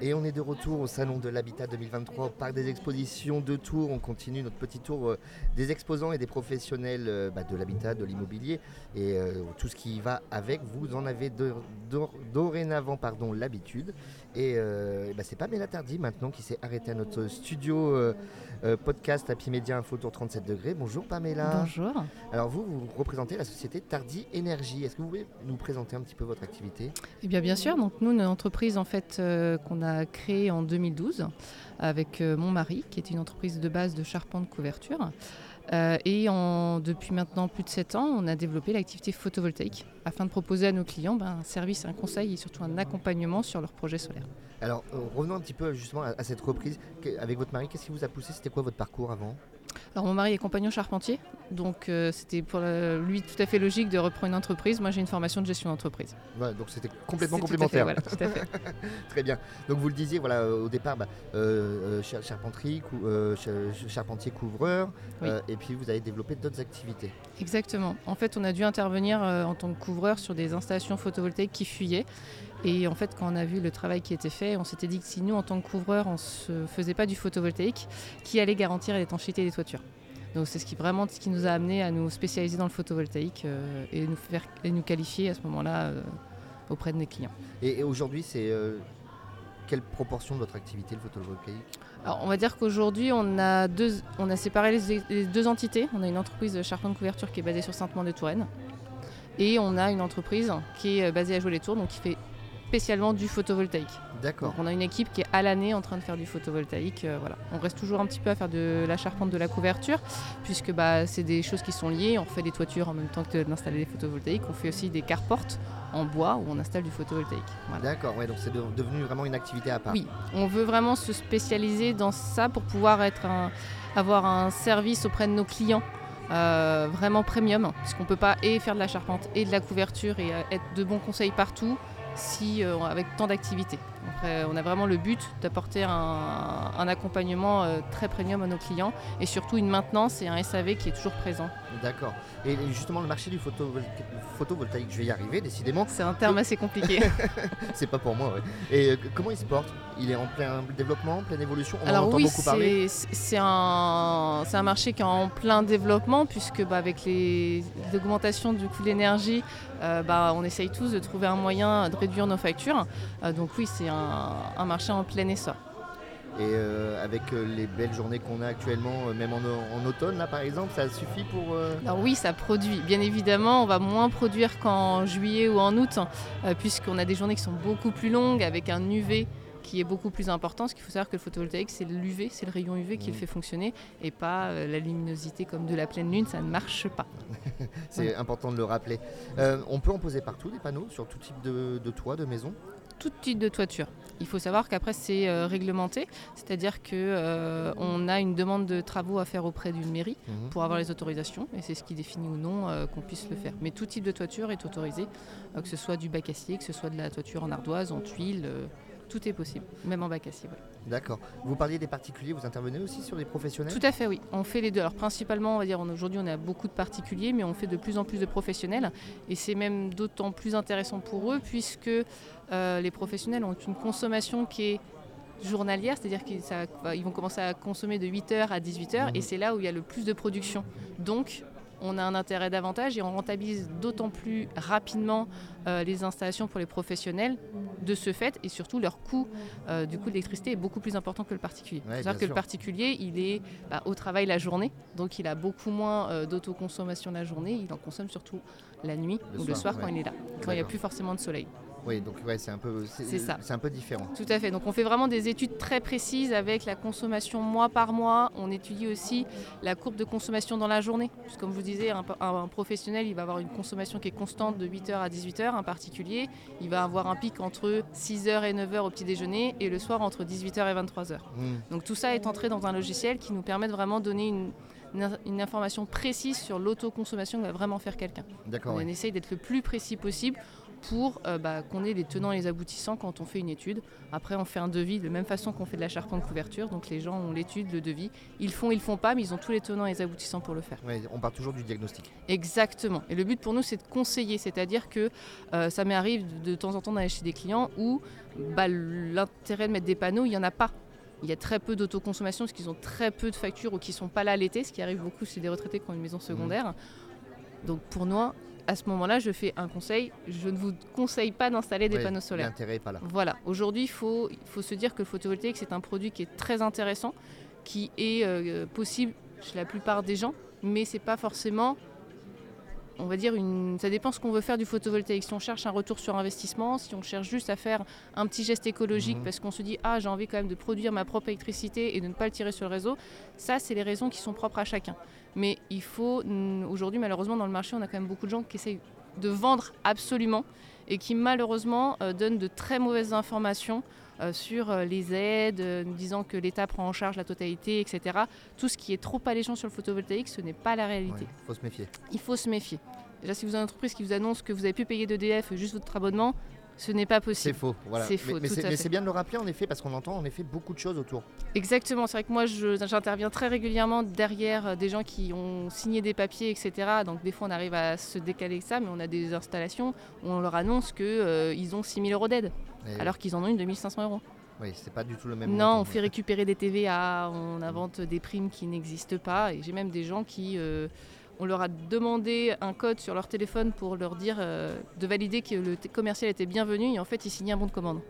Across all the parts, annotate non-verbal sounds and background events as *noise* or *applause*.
Et on est de retour au Salon de l'Habitat 2023 au Parc des Expositions de Tours. On continue notre petit tour euh, des exposants et des professionnels euh, bah, de l'habitat, de l'immobilier et euh, tout ce qui va avec. Vous en avez de- dorénavant pardon, l'habitude. Et euh, bah, c'est Pamela Tardy maintenant qui s'est arrêtée à notre studio euh, podcast Happy Média Info Tour 37 degrés. Bonjour Pamela. Bonjour. Alors vous, vous représentez la société Tardy Énergie. Est-ce que vous pouvez nous présenter un petit peu votre activité? Eh bien, bien sûr. Donc, nous, une entreprise en fait qu'on a créée en 2012 avec euh, mon mari, qui est une entreprise de base de charpente couverture. Euh, et depuis maintenant plus de 7 ans, on a développé l'activité photovoltaïque afin de proposer à nos clients ben, un service, un conseil et surtout un accompagnement sur leurs projets solaires. Alors euh, revenons un petit peu justement à, cette reprise. Avec votre mari, qu'est-ce qui vous a poussé? C'était quoi votre parcours avant? Alors, mon mari est compagnon charpentier, donc euh, c'était pour lui tout à fait logique de reprendre une entreprise. Moi, j'ai une formation de gestion d'entreprise. Donc c'était complètement C'est tout à fait, complémentaire. voilà, tout à fait. *laughs* Très bien. Donc vous le disiez, voilà, euh, au départ, bah, euh, char- charpenterie, cou- euh, charpentier couvreur, Oui. et puis vous avez développé d'autres activités. Exactement. En fait, on a dû intervenir en tant que couvreur sur des installations photovoltaïques qui fuyaient. Et en fait, quand on a vu le travail qui était fait, on s'était dit que si nous, en tant que couvreur, on ne faisait pas du photovoltaïque, qui allait garantir l'étanchéité des toitures Donc c'est ce qui vraiment ce qui nous a amené à nous spécialiser dans le photovoltaïque euh, et, nous faire, et nous qualifier à ce moment-là euh, auprès de nos clients. Et, et aujourd'hui, c'est euh, quelle proportion de votre activité, le photovoltaïque? Alors, on va dire qu'aujourd'hui, on, a deux- on a séparé les, les deux entités. On a une entreprise de charpente couverture qui est basée sur Sainte-Maure-de-Touraine. Et on a une entreprise qui est basée à Jouer-les-Tours, donc qui fait spécialement du photovoltaïque. D'accord. On a une équipe qui est à l'année en train de faire du photovoltaïque. euh, voilà. On reste toujours un petit peu à faire de la charpente, de la couverture, puisque bah, c'est des choses qui sont liées. On fait des toitures en même temps que d'installer des photovoltaïques. On fait aussi des carportes en bois où on installe du photovoltaïque. Voilà. D'accord, ouais, donc c'est de- devenu vraiment une activité à part. Oui, on veut vraiment se spécialiser dans ça pour pouvoir être un- avoir un service auprès de nos clients euh, vraiment premium, puisqu'on ne peut pas et faire de la charpente et de la couverture et euh, être de bons conseils partout si euh, avec tant d'activités. On a vraiment le but d'apporter un, un accompagnement euh, très premium à nos clients et surtout une maintenance et un SAV qui est toujours présent. D'accord. Et justement, le marché du photovol- photovoltaïque, je vais y arriver, décidément. C'est un terme assez compliqué. *laughs* C'est pas pour moi, ouais. Et euh, comment il se porte? Il est en plein développement, en pleine évolution? On en Alors entend oui, beaucoup parler. c'est c'est un, marché qui est en plein développement puisque bah, avec les l'augmentation du coût de l'énergie, euh, bah, on essaye tous de trouver un moyen de réduire nos factures. Euh, donc oui, c'est un, un marché en plein essor. Et euh, avec les belles journées qu'on a actuellement, même en, en automne, là par exemple, ça suffit pour. Alors oui, ça produit. Bien évidemment, on va moins produire qu'en juillet ou en août puisqu'on a des journées qui sont beaucoup plus longues avec un UV qui est beaucoup plus important. Parce qu'il faut savoir que le photovoltaïque, c'est l'UV, c'est le rayon UV qui le fait fonctionner et pas euh, la luminosité comme de la pleine lune, ça ne marche pas. *laughs* C'est important de le rappeler. Euh, on peut en poser partout des panneaux sur tout type de, de toit, de maison? Tout type de toiture. Il faut savoir qu'après c'est euh, réglementé, c'est-à-dire que euh, on a une demande de travaux à faire auprès d'une mairie Mhm. pour avoir les autorisations et c'est ce qui définit ou non euh, qu'on puisse le faire. Mais tout type de toiture est autorisé, que ce soit du bac acier, que ce soit de la toiture en ardoise, en tuile, tout est possible, même en bac voilà. D'accord. Vous parliez des particuliers, vous intervenez aussi sur les professionnels? Tout à fait, oui. On fait les deux. Alors principalement, on va dire, aujourd'hui, on a beaucoup de particuliers, mais on fait de plus en plus de professionnels. Et c'est même d'autant plus intéressant pour eux, puisque euh, les professionnels ont une consommation qui est journalière, c'est-à-dire qu'ils vont commencer à consommer de 8h à 18h, Mhm. et c'est là où il y a le plus de production. Donc, on a un intérêt davantage et on rentabilise d'autant plus rapidement euh, les installations pour les professionnels de ce fait et surtout leur coût euh, du coût de l'électricité est beaucoup plus important que le particulier. Ouais, C'est-à-dire que sûr. le particulier, il est bah, au travail la journée, donc il a beaucoup moins euh, d'autoconsommation la journée, il en consomme surtout la nuit Le ou le soir, quand il est là, quand il n'y a plus forcément de soleil. Oui, donc ouais, c'est un peu, C'est ça. c'est un peu différent. Tout à fait. Donc on fait vraiment des études très précises avec la consommation mois par mois. On étudie aussi la courbe de consommation dans la journée. Parce que comme je vous disais, un, un- un professionnel, il va avoir une consommation qui est constante de 8h à 18h. Un particulier, il va avoir un pic entre 6h et 9h au petit déjeuner et le soir entre 18h et 23h. Mhm. Donc tout ça est entré dans un logiciel qui nous permet de vraiment donner une, une- une information précise sur l'autoconsommation que va vraiment faire quelqu'un. D'accord. On ouais. essaye d'être le plus précis possible pour euh, bah, qu'on ait les tenants et les aboutissants quand on fait une étude. Après, on fait un devis de la même façon qu'on fait de la charpente couverture. Donc les gens ont l'étude, le devis. Ils font, ils font pas, mais ils ont tous les tenants et les aboutissants pour le faire. Ouais, on part toujours du diagnostic. Exactement. Et le but pour nous, c'est de conseiller. C'est-à-dire que euh, ça m'arrive de, de temps en temps d'aller chez des clients où bah, l'intérêt de mettre des panneaux, il n'y en a pas. Il y a très peu d'autoconsommation parce qu'ils ont très peu de factures ou qui ne sont pas là l'été. Ce qui arrive beaucoup, c'est des retraités qui ont une maison secondaire. Donc pour moi, à ce moment-là, je fais un conseil. Je ne vous conseille pas d'installer des panneaux solaires. L'intérêt n'est pas là. Voilà, aujourd'hui, il faut, se dire que le photovoltaïque, c'est un produit qui est très intéressant, qui est euh, possible chez la plupart des gens, mais c'est pas forcément, on va dire, une... ça dépend ce qu'on veut faire du photovoltaïque. Si on cherche un retour sur investissement, si on cherche juste à faire un petit geste écologique Mhm. parce qu'on se dit, ah, j'ai envie quand même de produire ma propre électricité et de ne pas le tirer sur le réseau, ça, c'est les raisons qui sont propres à chacun. Mais il faut, aujourd'hui, malheureusement, dans le marché, on a quand même beaucoup de gens qui essayent de vendre absolument et qui malheureusement euh, donnent de très mauvaises informations euh, sur euh, les aides, nous disant que l'État prend en charge la totalité, etc. Tout ce qui est trop alléchant sur le photovoltaïque, ce n'est pas la réalité. Il faut se méfier. Il faut se méfier. Déjà, si vous avez une entreprise qui vous annonce que vous avez pu payer d'EDF juste votre abonnement, ce n'est pas C'est possible. faux. Voilà. C'est faux, mais c'est à mais c'est bien de le rappeler en effet parce qu'on entend en effet beaucoup de choses autour. Exactement, c'est vrai que moi j'interviens très régulièrement derrière euh, des gens qui ont signé des papiers, etc. Donc des fois on arrive à se décaler que ça, mais on a des installations où on leur annonce qu'ils ont 6 000 euros d'aide, alors qu'ils en ont une de 1500 euros. oui, c'est pas du tout le même. Non, montant. on fait récupérer des TVA, on invente des primes qui n'existent pas. Et j'ai même des gens qui, euh, on leur a demandé un code sur leur téléphone pour leur dire euh, de valider que le commercial était bienvenu. Et en fait, ils signaient un bon de commande.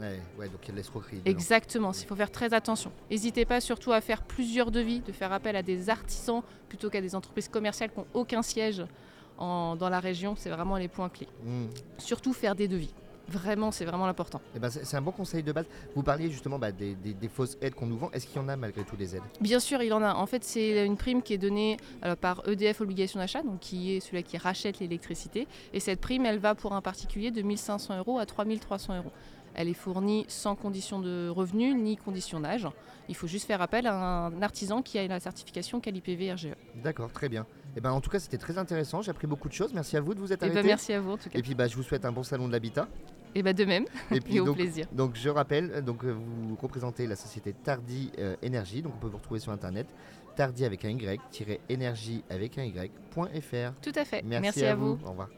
Ouais, ouais, donc il y a de l'escroquerie. dedans. Exactement, il faut faire très attention. N'hésitez pas surtout à faire plusieurs devis, de faire appel à des artisans plutôt qu'à des entreprises commerciales qui n'ont aucun siège en- dans la région. C'est vraiment les points clés. Hmm. Surtout faire des devis. Vraiment, c'est vraiment l'important. Eh ben, c'est un bon conseil de base. Vous parliez justement bah, des, des- des fausses aides qu'on nous vend. Est-ce qu'il y en a malgré tout des aides? Bien sûr, il en a. En fait, c'est une prime qui est donnée par EDF Obligation d'achat, donc qui est celui qui rachète l'électricité. Et cette prime, elle va pour un particulier de 1500 euros à 3300 euros. Elle est fournie sans condition de revenu ni condition d'âge. Il faut juste faire appel à un artisan qui a la certification quali-PV RGE. D'accord, très bien. Eh ben, en tout cas, c'était très intéressant. J'ai appris beaucoup de choses. Merci à vous de vous être arrêté. ben, merci à vous en tout cas. Et puis bah, je vous souhaite un bon salon de l'habitat. Et ben, de même, Et puis *laughs* et au donc, plaisir. donc je rappelle, euh, donc euh, vous représentez la société Tardy euh, Énergie, donc on peut vous retrouver sur internet, tardy avec un y, énergie avec un y.fr. Tout à fait. Merci, merci à, à vous. Au revoir.